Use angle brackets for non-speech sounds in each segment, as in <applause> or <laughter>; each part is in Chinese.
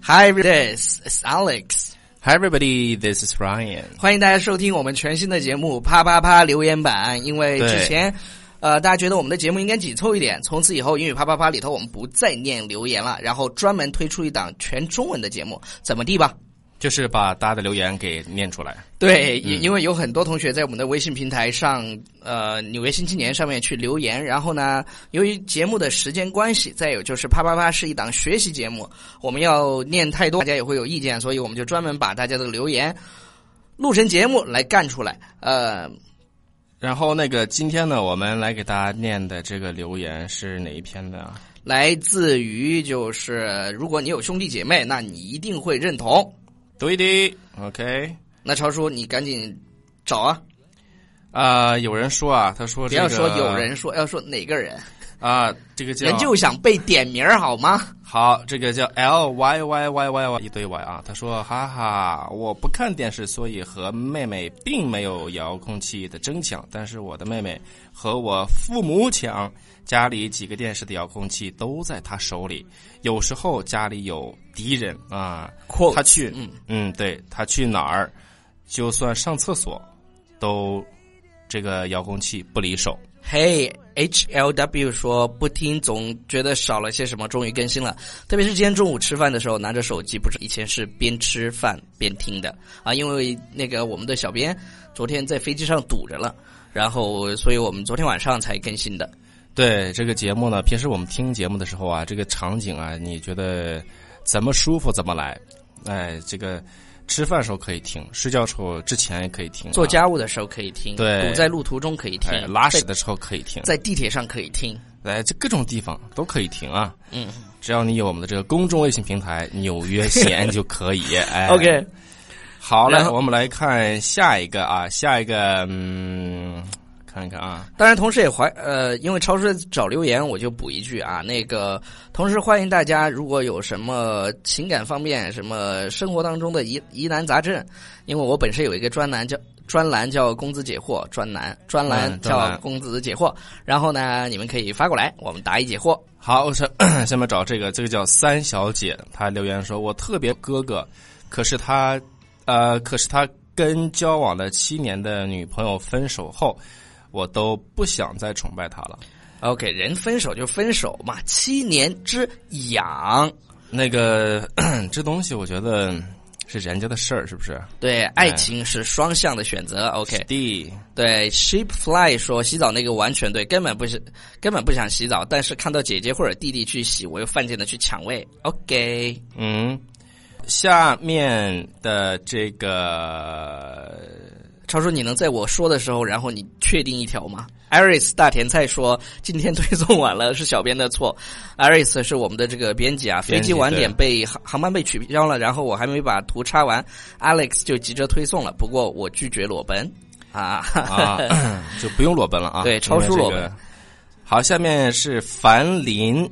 Hi, this is Alex. Hi everybody, this is Ryan. 欢迎大家收听我们全新的节目《啪啪啪留言版》。因为之前，呃，大家觉得我们的节目应该紧凑一点，从此以后英语啪啪啪里头我们不再念留言了，然后专门推出一档全中文的节目，怎么地吧？就是把大家的留言给念出来。对，因因为有很多同学在我们的微信平台上，呃，纽约新青年上面去留言，然后呢，由于节目的时间关系，再有就是啪啪啪是一档学习节目，我们要念太多，大家也会有意见，所以我们就专门把大家的留言录成节目来干出来。呃，然后那个今天呢，我们来给大家念的这个留言是哪一篇的啊？来自于就是如果你有兄弟姐妹，那你一定会认同。对的，OK。那超叔，你赶紧找啊！啊，有人说啊，他说不要说有人说，要说哪个人啊？这个叫人就想被点名好吗？好，这个叫 L Y Y Y Y Y 一堆 Y 啊。他说：哈哈，我不看电视，所以和妹妹并没有遥控器的争抢，但是我的妹妹和我父母抢。家里几个电视的遥控器都在他手里，有时候家里有敌人啊，他去，嗯嗯，对他去哪儿，就算上厕所，都这个遥控器不离手。嘿，H L W 说不听总觉得少了些什么，终于更新了。特别是今天中午吃饭的时候拿着手机，不是以前是边吃饭边听的啊，因为那个我们的小编昨天在飞机上堵着了，然后所以我们昨天晚上才更新的。对这个节目呢，平时我们听节目的时候啊，这个场景啊，你觉得怎么舒服怎么来？哎，这个吃饭时候可以听，睡觉时候之前也可以听，做家务的时候可以听，对，堵在路途中可以听，拉屎的时候可以听，在地铁上可以听，哎，这各种地方都可以听啊。嗯，只要你有我们的这个公众微信平台《纽约闲》就可以。<laughs> 哎，OK，好嘞，我们来看下一个啊，下一个嗯。看一看啊！当然，同时也怀呃，因为超市找留言，我就补一句啊，那个同时欢迎大家，如果有什么情感方面、什么生活当中的疑疑难杂症，因为我本身有一个专栏叫专栏叫“公子解惑”专栏，专栏叫“公子解惑”，然后呢，你们可以发过来，我们答疑解惑。好，我是下面找这个，这个叫三小姐，她留言说：“我特别哥哥，可是他呃，可是他跟交往了七年的女朋友分手后。”我都不想再崇拜他了。OK，人分手就分手嘛，七年之痒，那个 <clears throat> 这东西我觉得是人家的事儿，是不是？对，爱情是双向的选择。OK，弟，对，Sheepfly 说洗澡那个完全对，根本不是，根本不想洗澡，但是看到姐姐或者弟弟去洗，我又犯贱的去抢位。OK，嗯，下面的这个。超叔，你能在我说的时候，然后你确定一条吗？Iris 大甜菜说今天推送晚了，是小编的错。Iris 是我们的这个编辑啊，飞机晚点被航航班被取消了，然后我还没把图插完，Alex 就急着推送了。不过我拒绝裸奔啊，<laughs> 就不用裸奔了啊。对，超叔裸奔。好，下面是樊林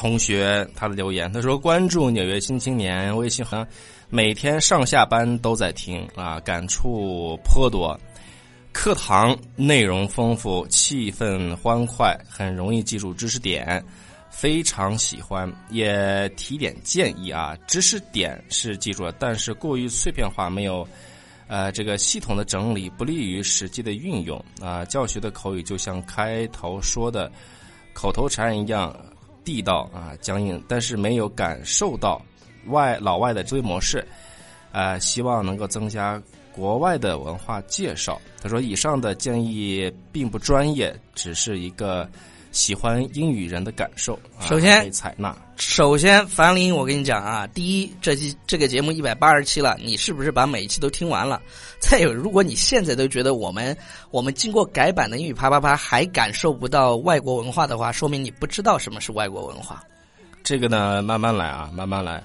同学他的留言，他说关注纽约新青年微信号。每天上下班都在听啊，感触颇多。课堂内容丰富，气氛欢快，很容易记住知识点，非常喜欢。也提点建议啊，知识点是记住了，但是过于碎片化，没有呃这个系统的整理，不利于实际的运用啊。教学的口语就像开头说的口头禅一样地道啊，僵硬，但是没有感受到。外老外的追模式，啊，希望能够增加国外的文化介绍。他说：“以上的建议并不专业，只是一个喜欢英语人的感受。”首先采纳。首先，樊林，我跟你讲啊，第一，这期这个节目一百八十期了，你是不是把每一期都听完了？<laughs> 再有，如果你现在都觉得我们我们经过改版的英语啪啪啪还感受不到外国文化的话，说明你不知道什么是外国文化。这个呢，慢慢来啊，慢慢来。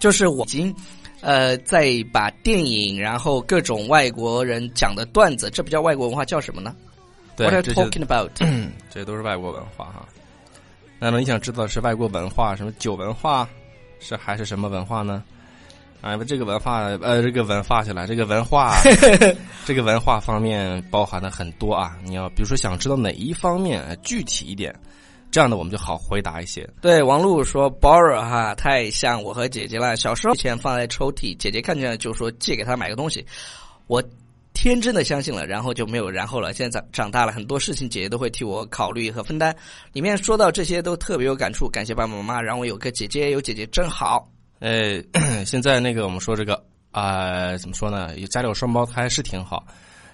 就是我已经，呃，在把电影，然后各种外国人讲的段子，这不叫外国文化，叫什么呢？What are talking about？<clears throat> 这都是外国文化哈。那么你想知道是外国文化，什么酒文化，是还是什么文化呢？啊，这个文化，呃，这个文化去了，这个文化，<laughs> 这个文化方面包含的很多啊。你要比如说想知道哪一方面具体一点，这样的我们就好回答一些。对，王璐说 borrow 哈，太像我和姐姐了。小时候钱放在抽屉，姐姐看见了就说借给她买个东西，我天真的相信了，然后就没有然后了。现在长长大了，很多事情姐姐都会替我考虑和分担。里面说到这些都特别有感触，感谢爸爸妈妈让我有个姐姐，有姐姐真好。呃，<clears throat> 现在那个我们说这个啊、怎么说呢？有家里有双胞胎是挺好。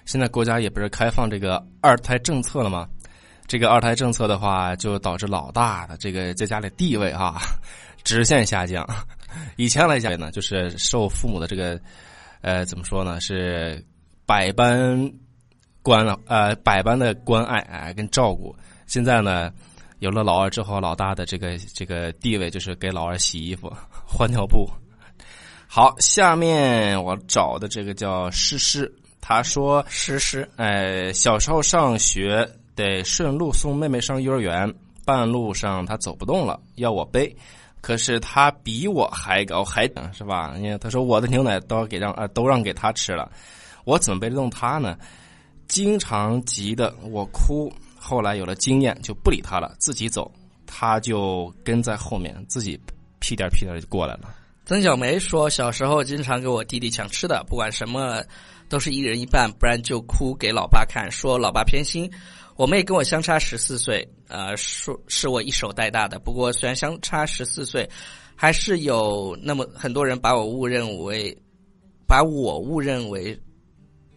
现在国家也不是开放这个二胎政策了吗？这个二胎政策的话，就导致老大的这个 <laughs> 在家里地位哈、直线下降。<laughs> 以前来讲呢，就是受父母的这个呃怎么说呢，是百般关了呃百般的关爱哎、跟照顾。现在呢，有了老二之后，老大的这个这个地位就是给老二洗衣服、换尿布。好，下面我找的这个叫诗诗，他说诗诗，呃，小时候上学得顺路送妹妹上幼儿园，半路上她走不动了，要我背。可是她比我还高，还是吧？因为她说我的牛奶都要给让呃都让给她吃了，我怎么背得动她呢？经常急的我哭。后来有了经验，就不理他了，自己走，他就跟在后面，自己屁颠屁颠就过来了。曾小梅说，小时候经常给我弟弟抢吃的，不管什么都是一人一半，不然就哭给老爸看，说老爸偏心。我妹跟我相差十四岁，呃，说是我一手带大的。不过虽然相差十四岁，还是有那么很多人把我误认为，把我误认为，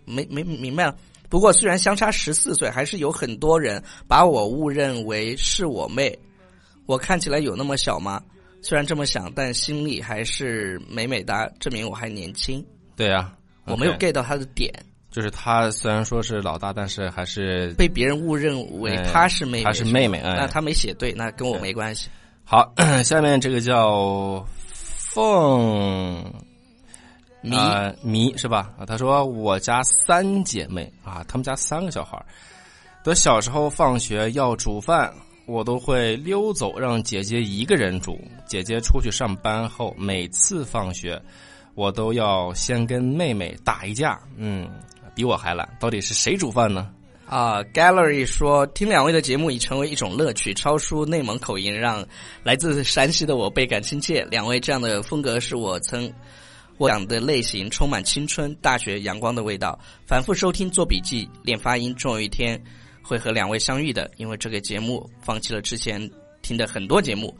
没没明白了。不过虽然相差十四岁，还是有很多人把我误认为是我妹。我看起来有那么小吗？虽然这么想，但心里还是美美哒，证明我还年轻。对呀、我没有 get 到他的点，就是他虽然说是老大，但是还是被别人误认为他是妹妹，她是妹妹哎那他没写对，那跟我没关系。好。<clears throat> 下面这个叫凤迷呃迷是吧？啊，他说我家三姐妹啊，他们家三个小孩儿，都小时候放学要煮饭，我都会溜走，让姐姐一个人煮。姐姐出去上班后，每次放学，我都要先跟妹妹打一架。嗯，比我还懒，到底是谁煮饭呢？啊，Gallery 说听两位的节目已成为一种乐趣，超出内蒙口音，让来自山西的我倍感亲切。两位这样的风格是我曾我讲的类型，充满青春、大学阳光的味道。反复收听、做笔记、练发音，终有一天会和两位相遇的。因为这个节目，放弃了之前听的很多节目，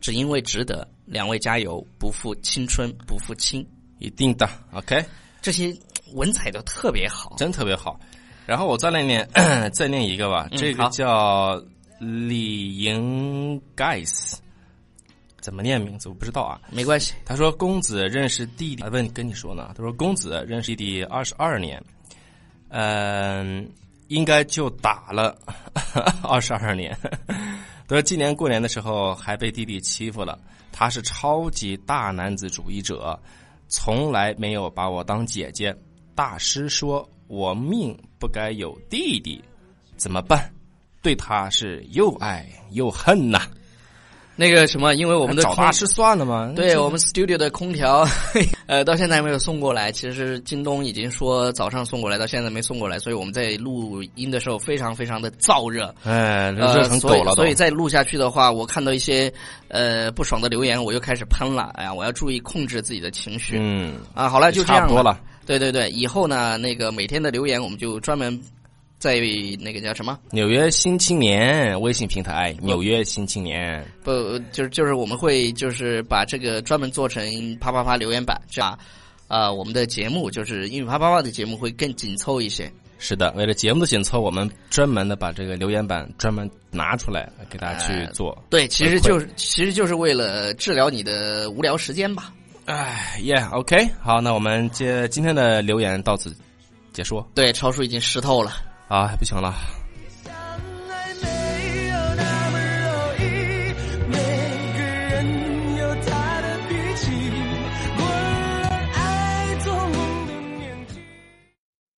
只因为值得。两位加油，不负青春，不负卿。一定的，OK。这些文采都特别好。真特别好。然后我再来念，<clears throat> 再念一个吧。嗯这个叫李莹盖斯，怎么念名字我不知道啊。没关系，他说公子认识弟弟，啊问跟你说呢。他说公子认识弟弟二十二年，嗯、应该就打了 <laughs> 二十二年。他说今年过年的时候还被弟弟欺负了，他是超级大男子主义者，从来没有把我当姐姐。大师说我命不该有弟弟，怎么办？对他是又爱又恨呐、那个什么，因为我们的空找大师算了吗？对我们 studio 的空调，<laughs> 呃，到现在还没有送过来。其实京东已经说早上送过来，到现在没送过来，所以我们在录音的时候非常非常的燥热。哎，热呃，所以成狗了都。所以再录下去的话，我看到一些呃不爽的留言，我又开始喷了。哎呀，我要注意控制自己的情绪、嗯，啊。好了，就这样差不多了。对对对，以后呢，那个每天的留言我们就专门在那个叫什么？纽约新青年微信平台，纽约新青年。不，就是就是我们会就是把这个专门做成啪啪啪留言板，这样啊、我们的节目就是英语啪啪啪的节目会更紧凑一些。是的，为了节目的紧凑，我们专门的把这个留言板专门拿出来给大家去做。对，其实就是其实就是为了治疗你的无聊时间吧。哎，Yeah，OK，、好，那我们接今天的留言到此结束对，超叔已经湿透了。啊，不行了。